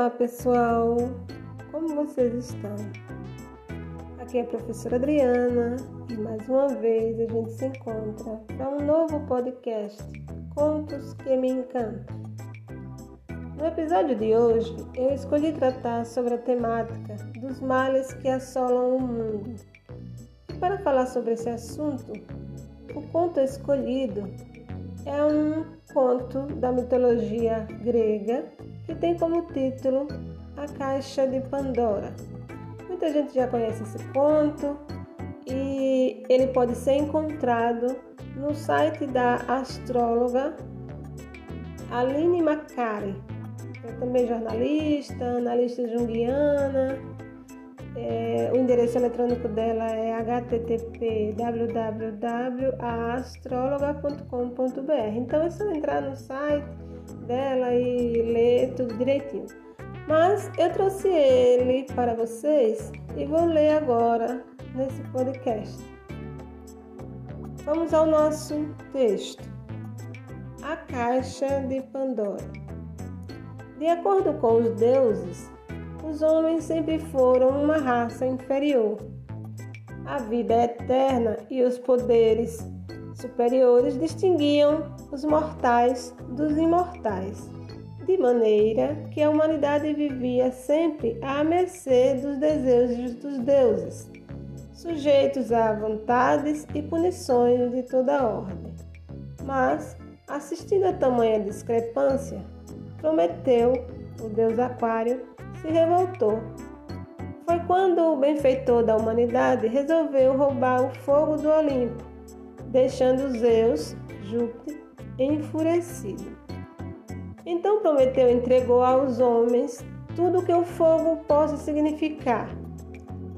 Olá pessoal, como vocês estão? Aqui é a professora Adriana e mais uma vez a gente se encontra para um novo podcast Contos que me encantam. No episódio de hoje eu escolhi tratar sobre a temática dos males que assolam o mundo. E para falar sobre esse assunto, o conto escolhido é um conto da mitologia grega que tem como título A Caixa de Pandora. Muita gente já conhece esse conto e ele pode ser encontrado no site da astróloga Aline Macari, é também jornalista, analista junguiana. É, o endereço eletrônico dela é http www.astrologa.com.br. Então é só entrar no site dela e ler tudo direitinho. Mas eu trouxe ele para vocês e vou ler agora nesse podcast. Vamos ao nosso texto. A Caixa de Pandora. De acordo com os deuses, os homens sempre foram uma raça inferior. A vida eterna e os poderes superiores distinguiam os mortais dos imortais, de maneira que a humanidade vivia sempre à mercê dos desejos dos deuses, sujeitos a vontades e punições de toda ordem. Mas, assistindo a tamanha discrepância, Prometeu, o deus Aquário, se revoltou. Foi quando o benfeitor da humanidade resolveu roubar o fogo do Olimpo, deixando Zeus, Júpiter, enfurecido. Então Prometeu entregou aos homens tudo o que o fogo possa significar: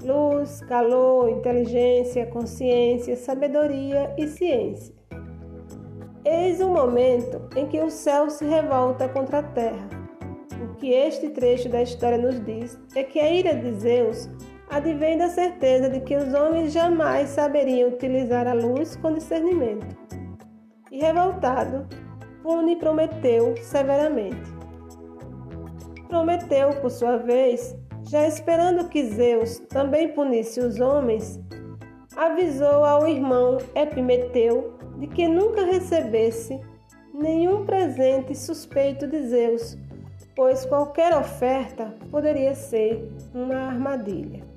luz, calor, inteligência, consciência, sabedoria e ciência. Eis o momento em que o céu se revolta contra a terra. O que este trecho da história nos diz é que a ira de Zeus advém da certeza de que os homens jamais saberiam utilizar a luz com discernimento. E revoltado, pune Prometeu severamente. Prometeu, por sua vez, já esperando que Zeus também punisse os homens, avisou ao irmão Epimeteu de que nunca recebesse nenhum presente suspeito de Zeus, pois qualquer oferta poderia ser uma armadilha.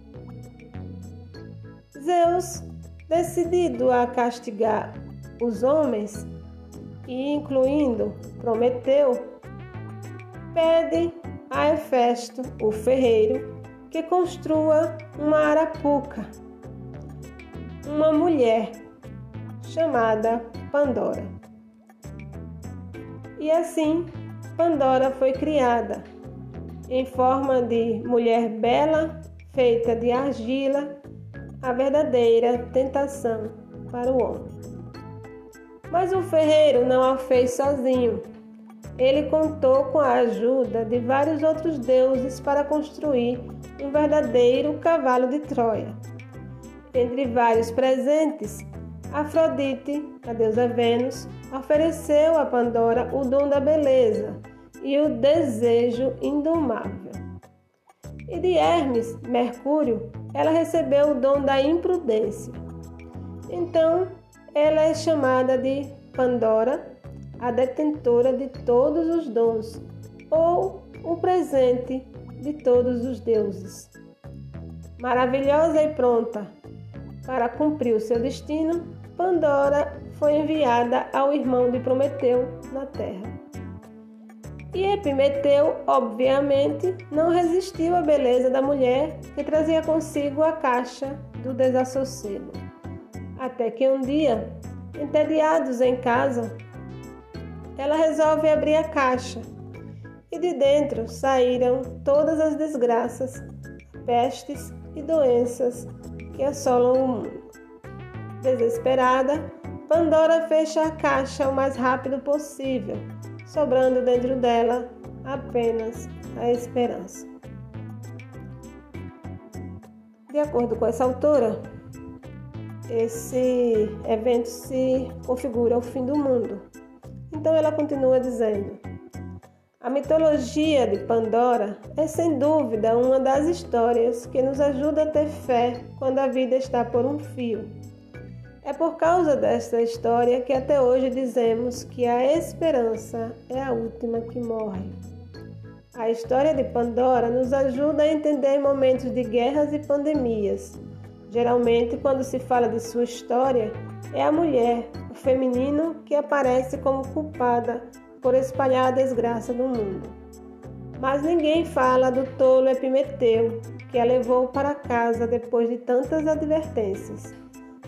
Zeus, decidido a castigar os homens, e incluindo Prometeu, pede a Hefesto, o ferreiro, que construa uma arapuca, uma mulher chamada Pandora. E assim, Pandora foi criada em forma de mulher bela, feita de argila, a verdadeira tentação para o homem. Mas o ferreiro não a fez sozinho. Ele contou com a ajuda de vários outros deuses para construir um verdadeiro cavalo de Troia. Entre vários presentes, Afrodite, a deusa Vênus, ofereceu a Pandora o dom da beleza e o desejo indomável. E de Hermes, Mercúrio, ela recebeu o dom da imprudência. Então, ela é chamada de Pandora, a detentora de todos os dons, ou o presente de todos os deuses. Maravilhosa e pronta para cumprir o seu destino, Pandora foi enviada ao irmão de Prometeu na terra. E Epimeteu, obviamente, não resistiu à beleza da mulher que trazia consigo a caixa do desassossego. Até que um dia, entediados em casa, ela resolve abrir a caixa e de dentro saíram todas as desgraças, pestes e doenças que assolam o mundo. Desesperada, Pandora fecha a caixa o mais rápido possível, sobrando dentro dela apenas a esperança. De acordo com essa autora, esse evento se configura o fim do mundo. Então ela continua dizendo: A mitologia de Pandora é sem dúvida uma das histórias que nos ajuda a ter fé quando a vida está por um fio. É por causa desta história que até hoje dizemos que a esperança é a última que morre. A história de Pandora nos ajuda a entender momentos de guerras e pandemias. Geralmente, quando se fala de sua história, é a mulher, o feminino, que aparece como culpada por espalhar a desgraça no mundo. Mas ninguém fala do tolo Epimeteu, que a levou para casa depois de tantas advertências.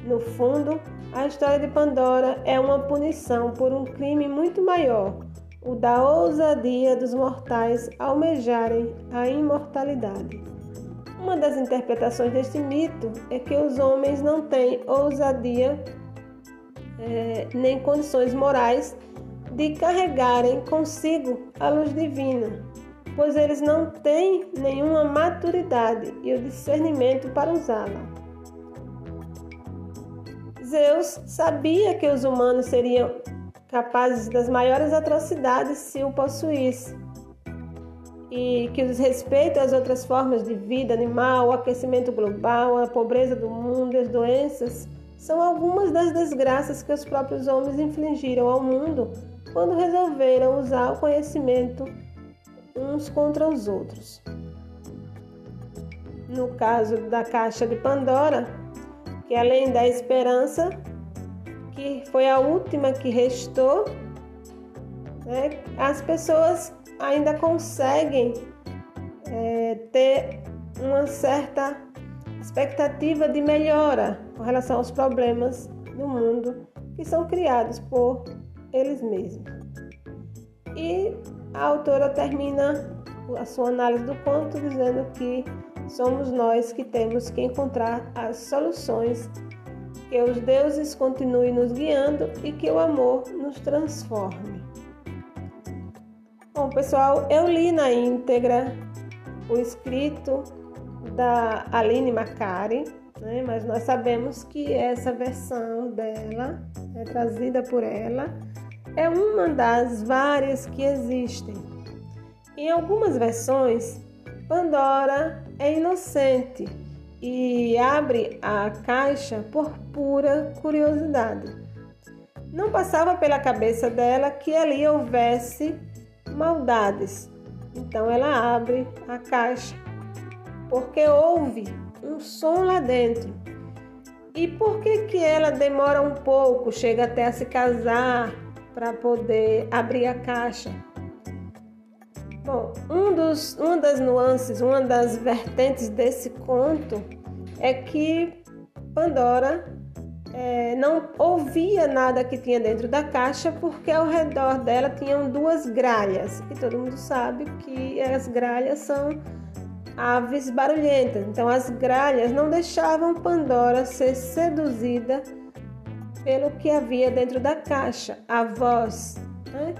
No fundo, a história de Pandora é uma punição por um crime muito maior, o da ousadia dos mortais almejarem a imortalidade. Uma das interpretações deste mito é que os homens não têm ousadia é, nem condições morais de carregarem consigo a luz divina, pois eles não têm nenhuma maturidade e o discernimento para usá-la. Zeus sabia que os humanos seriam capazes das maiores atrocidades se o possuísse, e que o desrespeito às outras formas de vida animal, o aquecimento global, a pobreza do mundo e as doenças são algumas das desgraças que os próprios homens infligiram ao mundo quando resolveram usar o conhecimento uns contra os outros. No caso da caixa de Pandora, que além da esperança, que foi a última que restou, né, as pessoas ainda conseguem é, ter uma certa expectativa de melhora com relação aos problemas do mundo que são criados por eles mesmos. E a autora termina a sua análise do conto dizendo que somos nós que temos que encontrar as soluções, que os deuses continuem nos guiando e que o amor nos transforme. Bom, pessoal, eu li na íntegra o escrito da Aline Macari, né? mas nós sabemos que essa versão dela, é trazida por ela, é uma das várias que existem. Em algumas versões, Pandora é inocente e abre a caixa por pura curiosidade. Não passava pela cabeça dela que ali houvesse maldades. Então ela abre a caixa porque ouve um som lá dentro. E por que que ela demora um pouco, chega até a se casar para poder abrir a caixa? Bom, um dos, uma das nuances, uma das vertentes desse conto é que Pandora é, não ouvia nada que tinha dentro da caixa porque ao redor dela tinham duas gralhas e todo mundo sabe que as gralhas são aves barulhentas. Então as gralhas não deixavam Pandora ser seduzida pelo que havia dentro da caixa, a voz, né?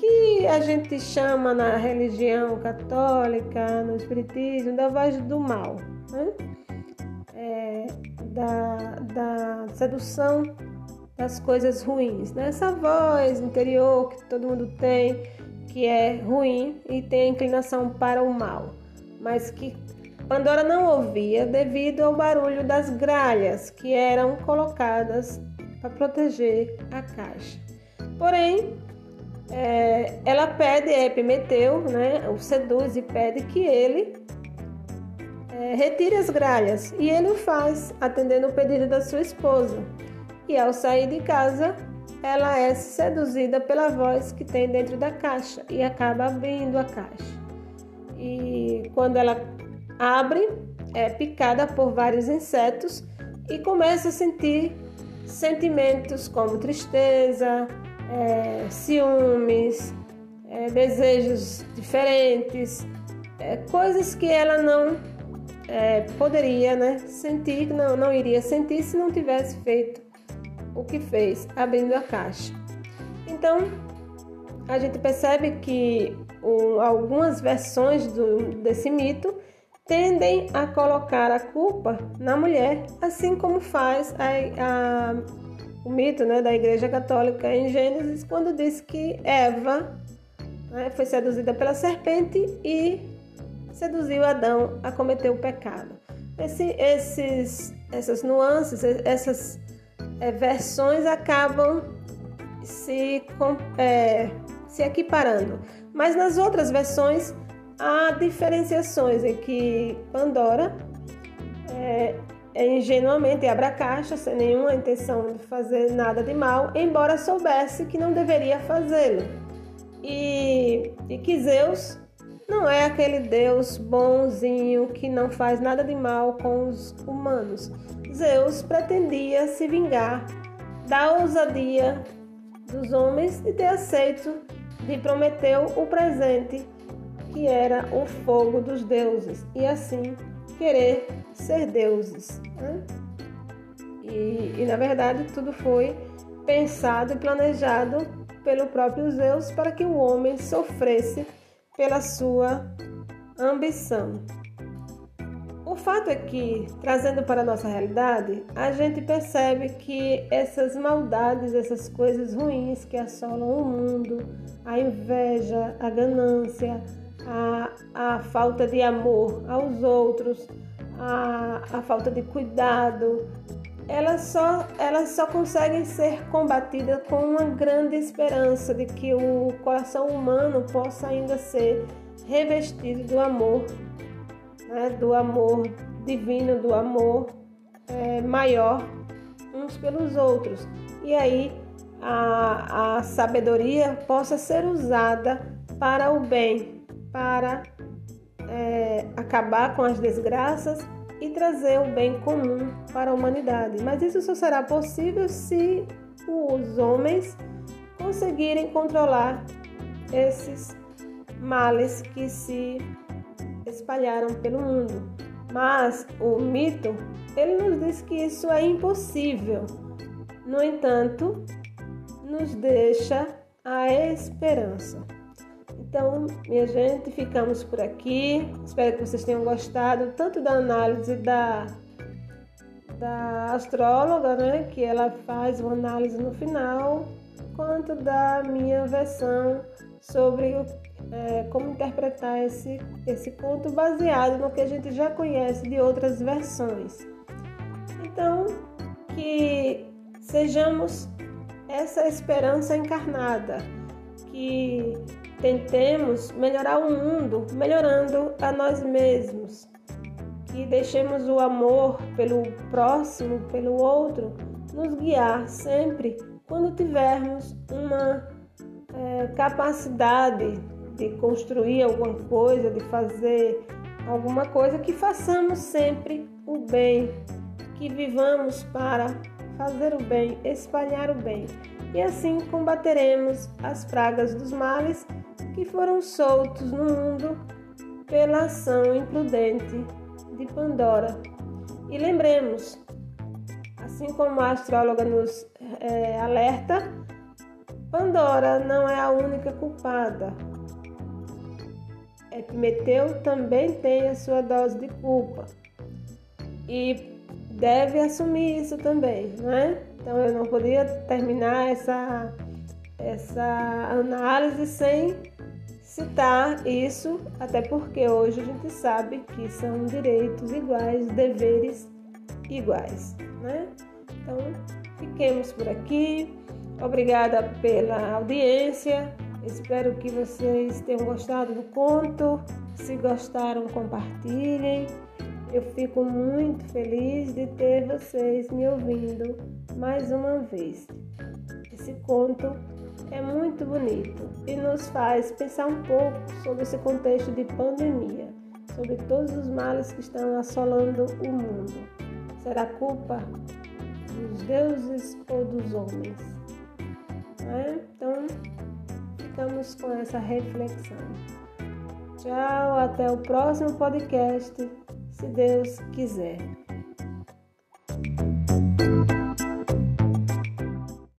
Que a gente chama na religião católica, no espiritismo, da voz do mal, né? é, da, da sedução das coisas ruins, né? essa voz interior que todo mundo tem, que é ruim e tem inclinação para o mal mas que Pandora não ouvia devido ao barulho das gralhas que eram colocadas para proteger a caixa. Porém, é, ela pede a Epimeteu, né, o seduz e pede que ele é, retire as gralhas. E ele o faz, atendendo o pedido da sua esposa. E ao sair de casa, ela é seduzida pela voz que tem dentro da caixa e acaba abrindo a caixa e quando ela abre, é picada por vários insetos e começa a sentir sentimentos como tristeza, é, ciúmes, é, desejos diferentes, é, coisas que ela não é, poderia né, sentir, não, não iria sentir se não tivesse feito o que fez, abrindo a caixa. Então, a gente percebe que algumas versões do, desse mito tendem a colocar a culpa na mulher, assim como faz a, a, o mito né, da Igreja Católica em Gênesis, quando diz que Eva né? foi seduzida pela serpente e seduziu Adão a cometer o pecado. Esse, esses, essas nuances, essas é, versões acabam se, é, se equiparando. Mas nas outras versões há diferenciações em que Pandora é, ingenuamente abre a caixa sem nenhuma intenção de fazer nada de mal, embora soubesse que não deveria fazê-lo. E, e que Zeus não é aquele Deus bonzinho que não faz nada de mal com os humanos. Zeus pretendia se vingar da ousadia dos homens de ter aceito de Prometeu o presente que era o fogo dos deuses e assim querer ser deuses. Né? E, e na verdade tudo foi pensado e planejado pelo próprio Zeus para que o homem sofresse pela sua ambição. O fato é que, trazendo para a nossa realidade, a gente percebe que essas maldades, essas coisas ruins que assolam o mundo, a inveja, a ganância, a, a falta de amor aos outros, a, a falta de cuidado, elas só, elas só conseguem ser combatidas com uma grande esperança de que o coração humano possa ainda ser revestido do amor né, do amor divino, do amor é, maior uns pelos outros. E aí a, a sabedoria possa ser usada para o bem, para é, acabar com as desgraças e trazer o bem comum para a humanidade. Mas isso só será possível se os homens conseguirem controlar esses males que se espalharam pelo mundo. Mas o mito, ele nos diz que isso é impossível. No entanto, nos deixa a esperança. Então, minha gente, ficamos por aqui. Espero que vocês tenham gostado tanto da análise da, da astróloga, né, que ela faz uma análise no final, quanto da minha versão sobre é, como interpretar esse, esse conto baseado no que a gente já conhece de outras versões. Então, que sejamos essa esperança encarnada, que tentemos melhorar o mundo, melhorando a nós mesmos, que deixemos o amor pelo próximo, pelo outro, nos guiar sempre quando tivermos uma é, capacidade de construir alguma coisa, de fazer alguma coisa, que façamos sempre o bem, que vivamos para fazer o bem, espalhar o bem. E assim combateremos as pragas dos males que foram soltos no mundo pela ação imprudente de Pandora. E lembremos, assim como a astróloga nos é, alerta, Pandora não é a única culpada. Epimeteu também tem a sua dose de culpa e deve assumir isso também, não é? Então eu não podia terminar essa, essa análise sem citar isso, até porque hoje a gente sabe que são direitos iguais, deveres iguais, né? Então fiquemos por aqui. Obrigada pela audiência. Espero que vocês tenham gostado do conto. Se gostaram, compartilhem. Eu fico muito feliz de ter vocês me ouvindo mais uma vez. Esse conto é muito bonito e nos faz pensar um pouco sobre esse contexto de pandemia, sobre todos os males que estão assolando o mundo. Será culpa dos deuses ou dos homens? É? Então, ficamos com essa reflexão. Tchau, até o próximo podcast, se Deus quiser.